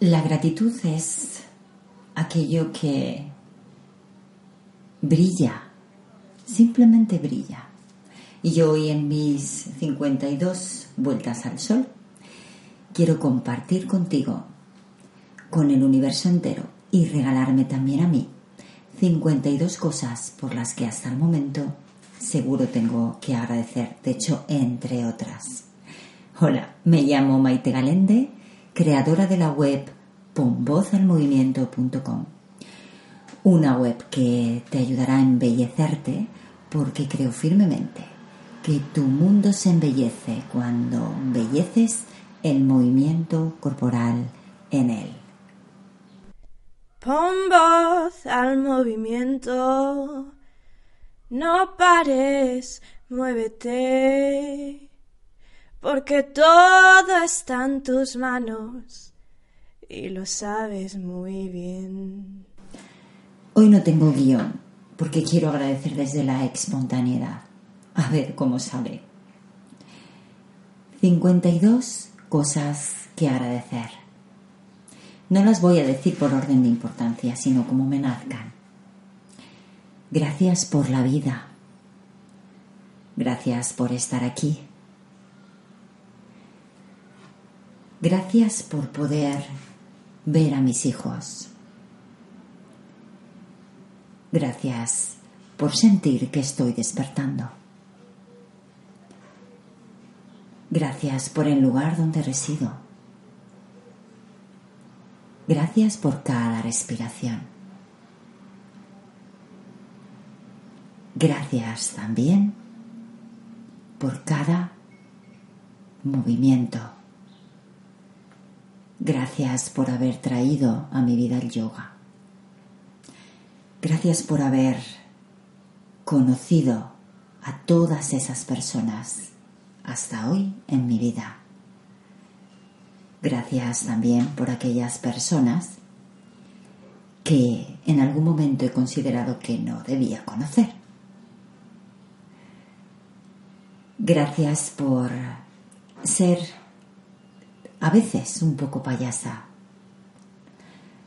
La gratitud es aquello que brilla, simplemente brilla. Y yo hoy en mis 52 vueltas al sol quiero compartir contigo, con el universo entero y regalarme también a mí 52 cosas por las que hasta el momento seguro tengo que agradecer, de hecho, entre otras. Hola, me llamo Maite Galende creadora de la web ponvozalmovimiento.com. Una web que te ayudará a embellecerte porque creo firmemente que tu mundo se embellece cuando embelleces el movimiento corporal en él. Pon voz al movimiento, no pares, muévete porque todo está en tus manos y lo sabes muy bien. Hoy no tengo guion porque quiero agradecer desde la espontaneidad. A ver cómo sale. 52 cosas que agradecer. No las voy a decir por orden de importancia, sino como me nazcan. Gracias por la vida. Gracias por estar aquí. Gracias por poder ver a mis hijos. Gracias por sentir que estoy despertando. Gracias por el lugar donde resido. Gracias por cada respiración. Gracias también por cada movimiento. Gracias por haber traído a mi vida el yoga. Gracias por haber conocido a todas esas personas hasta hoy en mi vida. Gracias también por aquellas personas que en algún momento he considerado que no debía conocer. Gracias por ser a veces un poco payasa.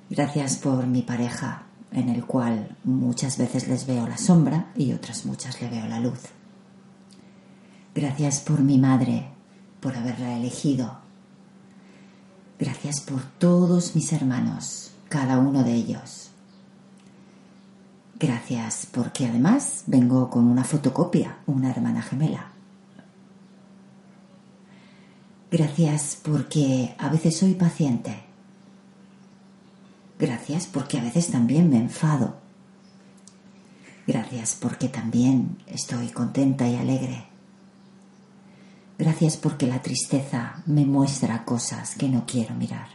Gracias por mi pareja, en el cual muchas veces les veo la sombra y otras muchas le veo la luz. Gracias por mi madre, por haberla elegido. Gracias por todos mis hermanos, cada uno de ellos. Gracias porque además vengo con una fotocopia, una hermana gemela. Gracias porque a veces soy paciente. Gracias porque a veces también me enfado. Gracias porque también estoy contenta y alegre. Gracias porque la tristeza me muestra cosas que no quiero mirar.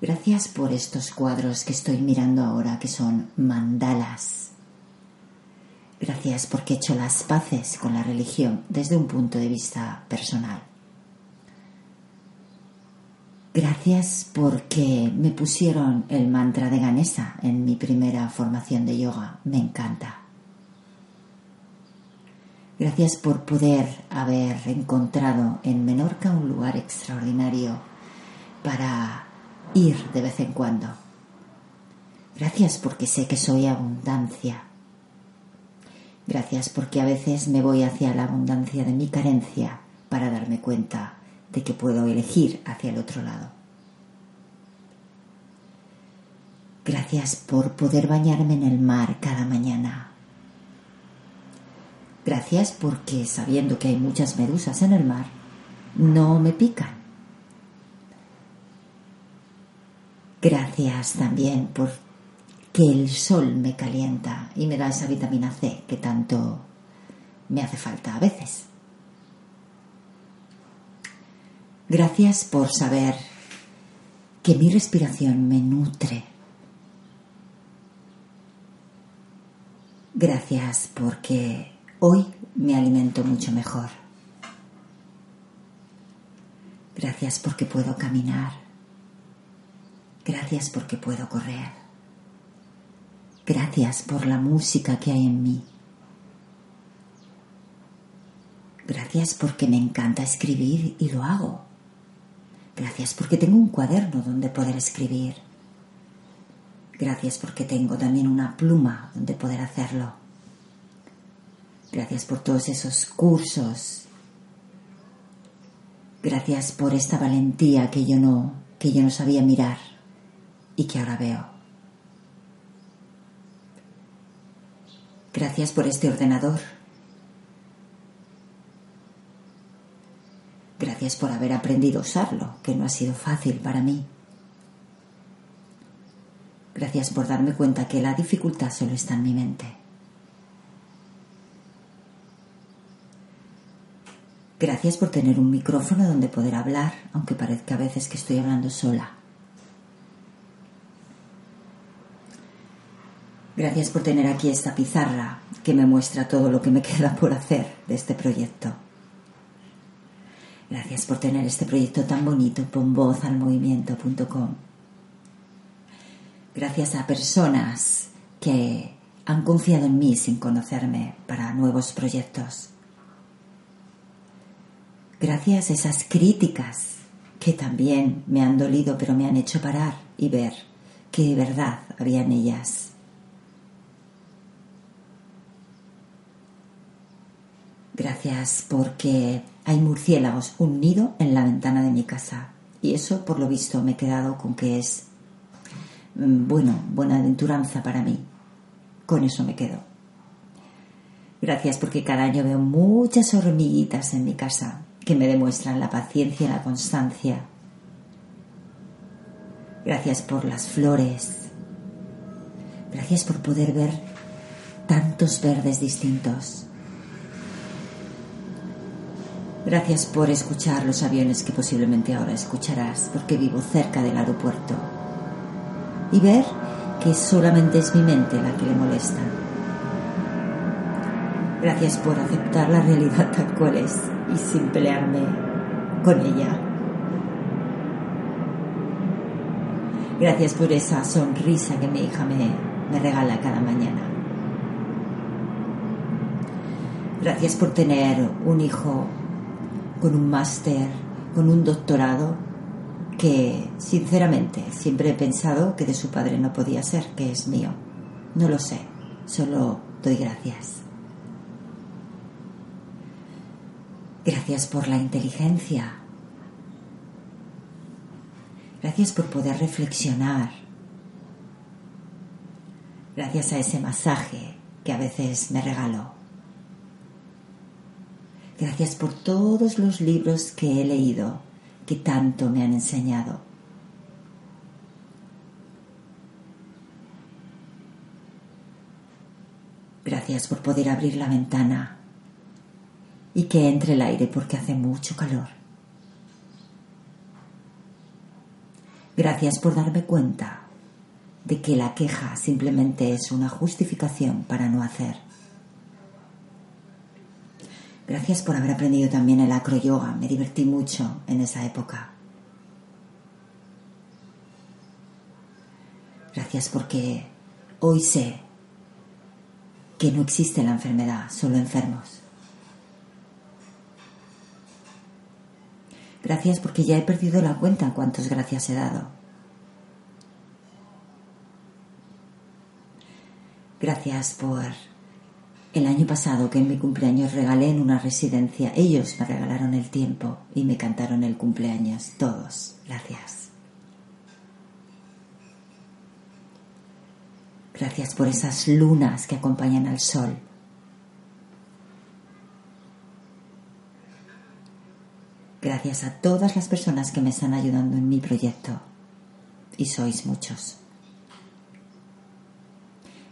Gracias por estos cuadros que estoy mirando ahora que son mandalas. Gracias porque he hecho las paces con la religión desde un punto de vista personal. Gracias porque me pusieron el mantra de Ganesa en mi primera formación de yoga. Me encanta. Gracias por poder haber encontrado en Menorca un lugar extraordinario para ir de vez en cuando. Gracias porque sé que soy abundancia Gracias porque a veces me voy hacia la abundancia de mi carencia para darme cuenta de que puedo elegir hacia el otro lado. Gracias por poder bañarme en el mar cada mañana. Gracias porque sabiendo que hay muchas medusas en el mar, no me pican. Gracias también por que el sol me calienta y me da esa vitamina C que tanto me hace falta a veces. Gracias por saber que mi respiración me nutre. Gracias porque hoy me alimento mucho mejor. Gracias porque puedo caminar. Gracias porque puedo correr. Gracias por la música que hay en mí. Gracias porque me encanta escribir y lo hago. Gracias porque tengo un cuaderno donde poder escribir. Gracias porque tengo también una pluma donde poder hacerlo. Gracias por todos esos cursos. Gracias por esta valentía que yo no que yo no sabía mirar y que ahora veo. Gracias por este ordenador Gracias por haber aprendido a usarlo, que no ha sido fácil para mí. Gracias por darme cuenta que la dificultad solo está en mi mente. Gracias por tener un micrófono donde poder hablar, aunque parezca a veces que estoy hablando sola. Gracias por tener aquí esta pizarra que me muestra todo lo que me queda por hacer de este proyecto. Gracias por tener este proyecto tan bonito, pon. Gracias a personas que han confiado en mí sin conocerme para nuevos proyectos. Gracias a esas críticas que también me han dolido pero me han hecho parar y ver de verdad había en ellas. Gracias porque hay murciélagos, un nido en la ventana de mi casa. Y eso, por lo visto, me he quedado con que es, mm, bueno, buena aventuranza para mí. Con eso me quedo. Gracias porque cada año veo muchas hormiguitas en mi casa que me demuestran la paciencia y la constancia. Gracias por las flores. Gracias por poder ver tantos verdes distintos. Gracias por escuchar los aviones que posiblemente ahora escucharás porque vivo cerca del aeropuerto. Y ver que solamente es mi mente la que le molesta. Gracias por aceptar la realidad tal cual es y sin pelearme con ella. Gracias por esa sonrisa que mi hija me, me regala cada mañana. Gracias por tener un hijo con un máster, con un doctorado, que sinceramente siempre he pensado que de su padre no podía ser, que es mío. No lo sé, solo doy gracias. Gracias por la inteligencia. Gracias por poder reflexionar. Gracias a ese masaje que a veces me regalo. Gracias por todos los libros que he leído, que tanto me han enseñado. Gracias por poder abrir la ventana y que entre el aire porque hace mucho calor. Gracias por darme cuenta de que la queja simplemente es una justificación para no hacer. Gracias por haber aprendido también el acroyoga. Me divertí mucho en esa época. Gracias porque hoy sé que no existe la enfermedad, solo enfermos. Gracias porque ya he perdido la cuenta cuántos gracias he dado. Gracias por el año pasado que en mi cumpleaños regalé en una residencia, ellos me regalaron el tiempo y me cantaron el cumpleaños. Todos. Gracias. Gracias por esas lunas que acompañan al sol. Gracias a todas las personas que me están ayudando en mi proyecto. Y sois muchos.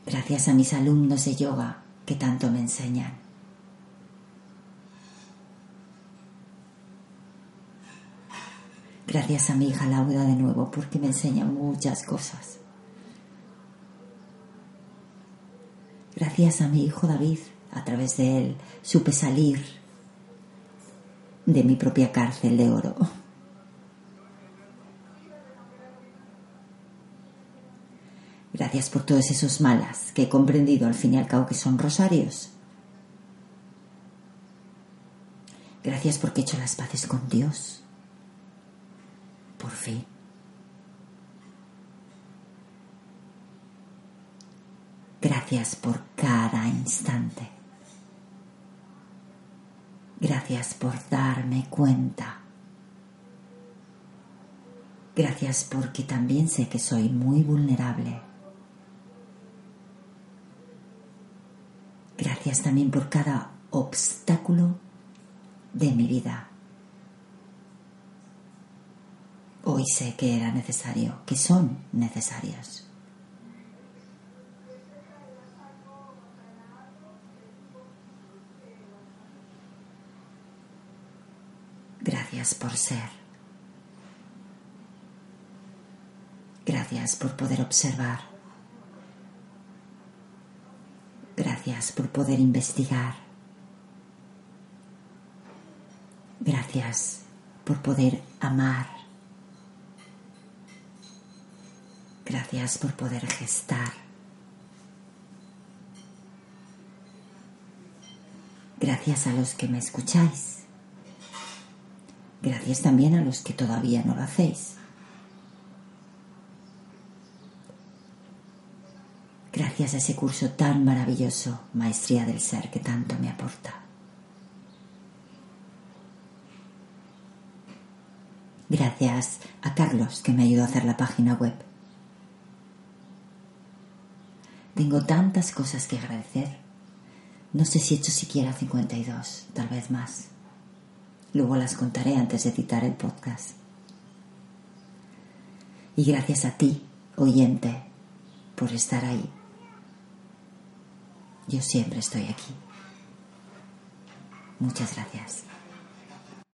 Gracias a mis alumnos de yoga que tanto me enseñan. Gracias a mi hija Laura de nuevo porque me enseña muchas cosas. Gracias a mi hijo David, a través de él supe salir de mi propia cárcel de oro. Gracias por todos esos malas que he comprendido al fin y al cabo que son rosarios. Gracias porque he hecho las paces con Dios. Por fin. Gracias por cada instante. Gracias por darme cuenta. Gracias porque también sé que soy muy vulnerable. También por cada obstáculo de mi vida. Hoy sé que era necesario, que son necesarios. Gracias por ser. Gracias por poder observar. Gracias por poder investigar. Gracias por poder amar. Gracias por poder gestar. Gracias a los que me escucháis. Gracias también a los que todavía no lo hacéis. Gracias a ese curso tan maravilloso, Maestría del Ser, que tanto me aporta. Gracias a Carlos, que me ayudó a hacer la página web. Tengo tantas cosas que agradecer. No sé si he hecho siquiera 52, tal vez más. Luego las contaré antes de citar el podcast. Y gracias a ti, oyente, por estar ahí. Yo siempre estoy aquí. Muchas gracias.